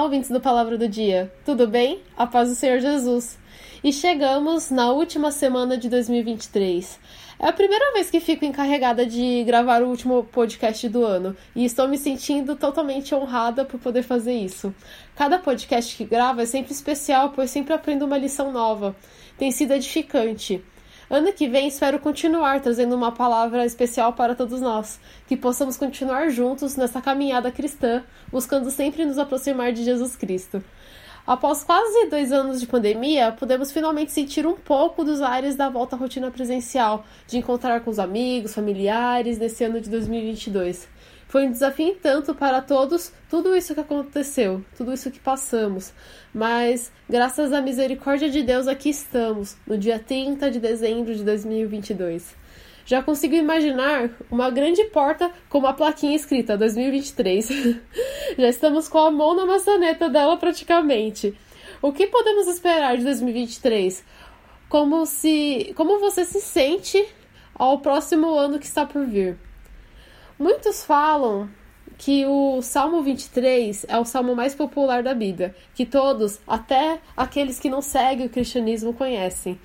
Olá, ouvintes do Palavra do Dia. Tudo bem? A paz do Senhor Jesus. E chegamos na última semana de 2023. É a primeira vez que fico encarregada de gravar o último podcast do ano e estou me sentindo totalmente honrada por poder fazer isso. Cada podcast que gravo é sempre especial, pois sempre aprendo uma lição nova. Tem sido edificante. Ano que vem espero continuar trazendo uma palavra especial para todos nós, que possamos continuar juntos nessa caminhada cristã, buscando sempre nos aproximar de Jesus Cristo. Após quase dois anos de pandemia, podemos finalmente sentir um pouco dos ares da volta à rotina presencial, de encontrar com os amigos, familiares nesse ano de 2022. Foi um desafio tanto para todos tudo isso que aconteceu, tudo isso que passamos. Mas, graças à misericórdia de Deus, aqui estamos, no dia 30 de dezembro de 2022. Já consigo imaginar uma grande porta com uma plaquinha escrita 2023. Já estamos com a mão na maçaneta dela praticamente. O que podemos esperar de 2023? Como se, como você se sente ao próximo ano que está por vir? Muitos falam que o Salmo 23 é o salmo mais popular da Bíblia, que todos, até aqueles que não seguem o cristianismo, conhecem.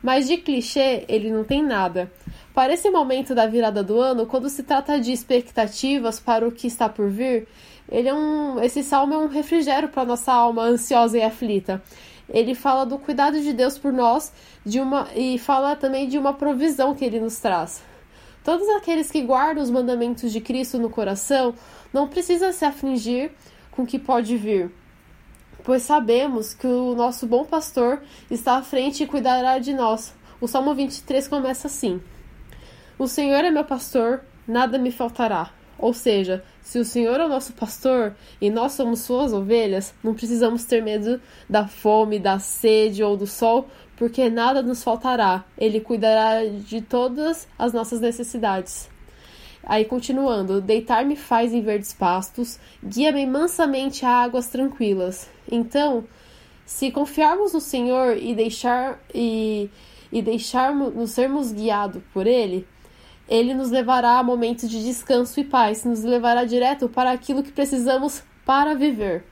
Mas de clichê ele não tem nada. Para esse momento da virada do ano, quando se trata de expectativas para o que está por vir, ele é um, esse salmo é um refrigério para nossa alma ansiosa e aflita. Ele fala do cuidado de Deus por nós, de uma e fala também de uma provisão que ele nos traz. Todos aqueles que guardam os mandamentos de Cristo no coração não precisam se afligir com o que pode vir, pois sabemos que o nosso bom pastor está à frente e cuidará de nós. O Salmo 23 começa assim: O Senhor é meu pastor, nada me faltará. Ou seja, se o Senhor é o nosso pastor e nós somos suas ovelhas, não precisamos ter medo da fome, da sede ou do sol, porque nada nos faltará. Ele cuidará de todas as nossas necessidades. Aí continuando, deitar-me faz em verdes pastos, guia-me mansamente a águas tranquilas. Então, se confiarmos no Senhor e deixar e, e deixarmos nos sermos guiados por ele, ele nos levará a momentos de descanso e paz, nos levará direto para aquilo que precisamos para viver.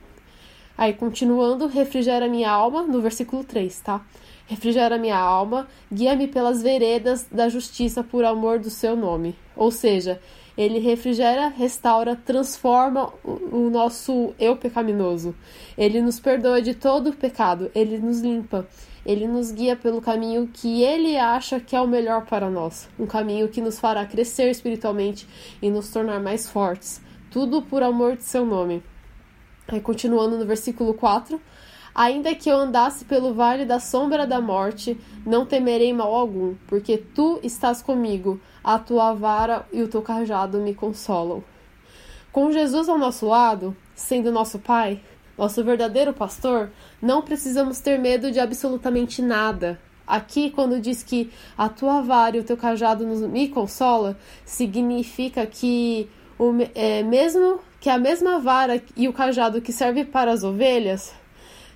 Aí, continuando, refrigera minha alma, no versículo 3, tá? Refrigera minha alma, guia-me pelas veredas da justiça por amor do seu nome. Ou seja, ele refrigera, restaura, transforma o nosso eu pecaminoso. Ele nos perdoa de todo o pecado, ele nos limpa. Ele nos guia pelo caminho que ele acha que é o melhor para nós, um caminho que nos fará crescer espiritualmente e nos tornar mais fortes, tudo por amor de seu nome. Aí, continuando no versículo 4: Ainda que eu andasse pelo vale da sombra da morte, não temerei mal algum, porque tu estás comigo, a tua vara e o teu cajado me consolam. Com Jesus ao nosso lado, sendo nosso Pai, nosso verdadeiro pastor, não precisamos ter medo de absolutamente nada. Aqui, quando diz que a tua vara e o teu cajado nos, me consola, significa que o, é, mesmo que a mesma vara e o cajado que serve para as ovelhas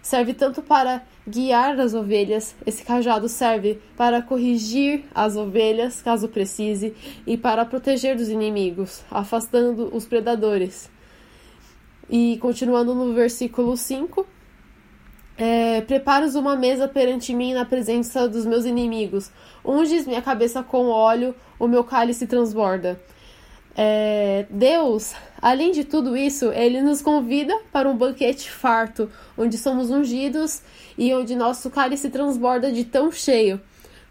serve tanto para guiar as ovelhas, esse cajado serve para corrigir as ovelhas, caso precise, e para proteger dos inimigos, afastando os predadores. E continuando no versículo 5, é, Preparas uma mesa perante mim na presença dos meus inimigos. Unges minha cabeça com óleo, o meu cálice transborda. É, Deus, além de tudo isso, ele nos convida para um banquete farto, onde somos ungidos e onde nosso cálice transborda de tão cheio.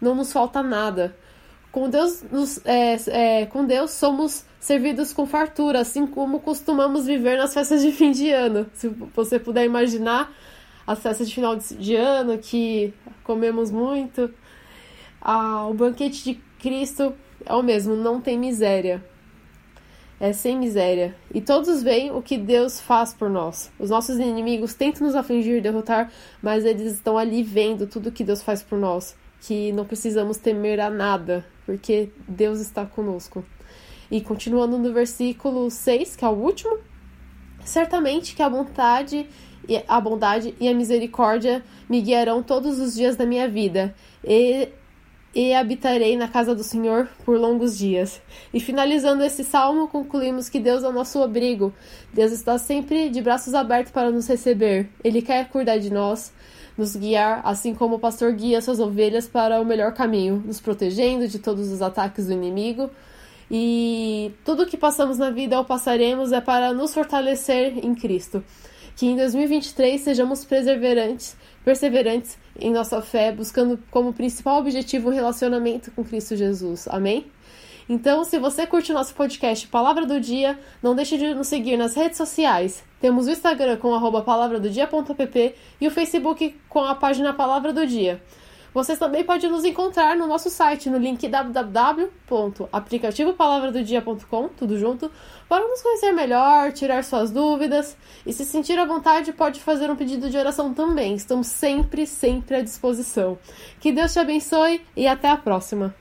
Não nos falta nada. Com Deus, nos, é, é, com Deus somos servidos com fartura, assim como costumamos viver nas festas de fim de ano. Se você puder imaginar as festas de final de ano que comemos muito, ah, o banquete de Cristo é o mesmo, não tem miséria. É sem miséria. E todos veem o que Deus faz por nós. Os nossos inimigos tentam nos afligir, derrotar, mas eles estão ali vendo tudo que Deus faz por nós. Que não precisamos temer a nada, porque Deus está conosco. E continuando no versículo 6, que é o último, certamente que a vontade a bondade e a misericórdia me guiarão todos os dias da minha vida. E e habitarei na casa do Senhor por longos dias. E finalizando esse salmo, concluímos que Deus é o nosso abrigo. Deus está sempre de braços abertos para nos receber. Ele quer cuidar de nós, nos guiar, assim como o pastor guia suas ovelhas para o melhor caminho, nos protegendo de todos os ataques do inimigo. E tudo que passamos na vida ou passaremos é para nos fortalecer em Cristo. Que em 2023 sejamos perseverantes, perseverantes em nossa fé, buscando como principal objetivo o relacionamento com Cristo Jesus. Amém? Então, se você curte o nosso podcast Palavra do Dia, não deixe de nos seguir nas redes sociais. Temos o Instagram com palavradodia.pp e o Facebook com a página Palavra do Dia. Vocês também podem nos encontrar no nosso site, no link www.aplicativopalavradodia.com, tudo junto, para nos conhecer melhor, tirar suas dúvidas e se sentir à vontade, pode fazer um pedido de oração também. Estamos sempre, sempre à disposição. Que Deus te abençoe e até a próxima.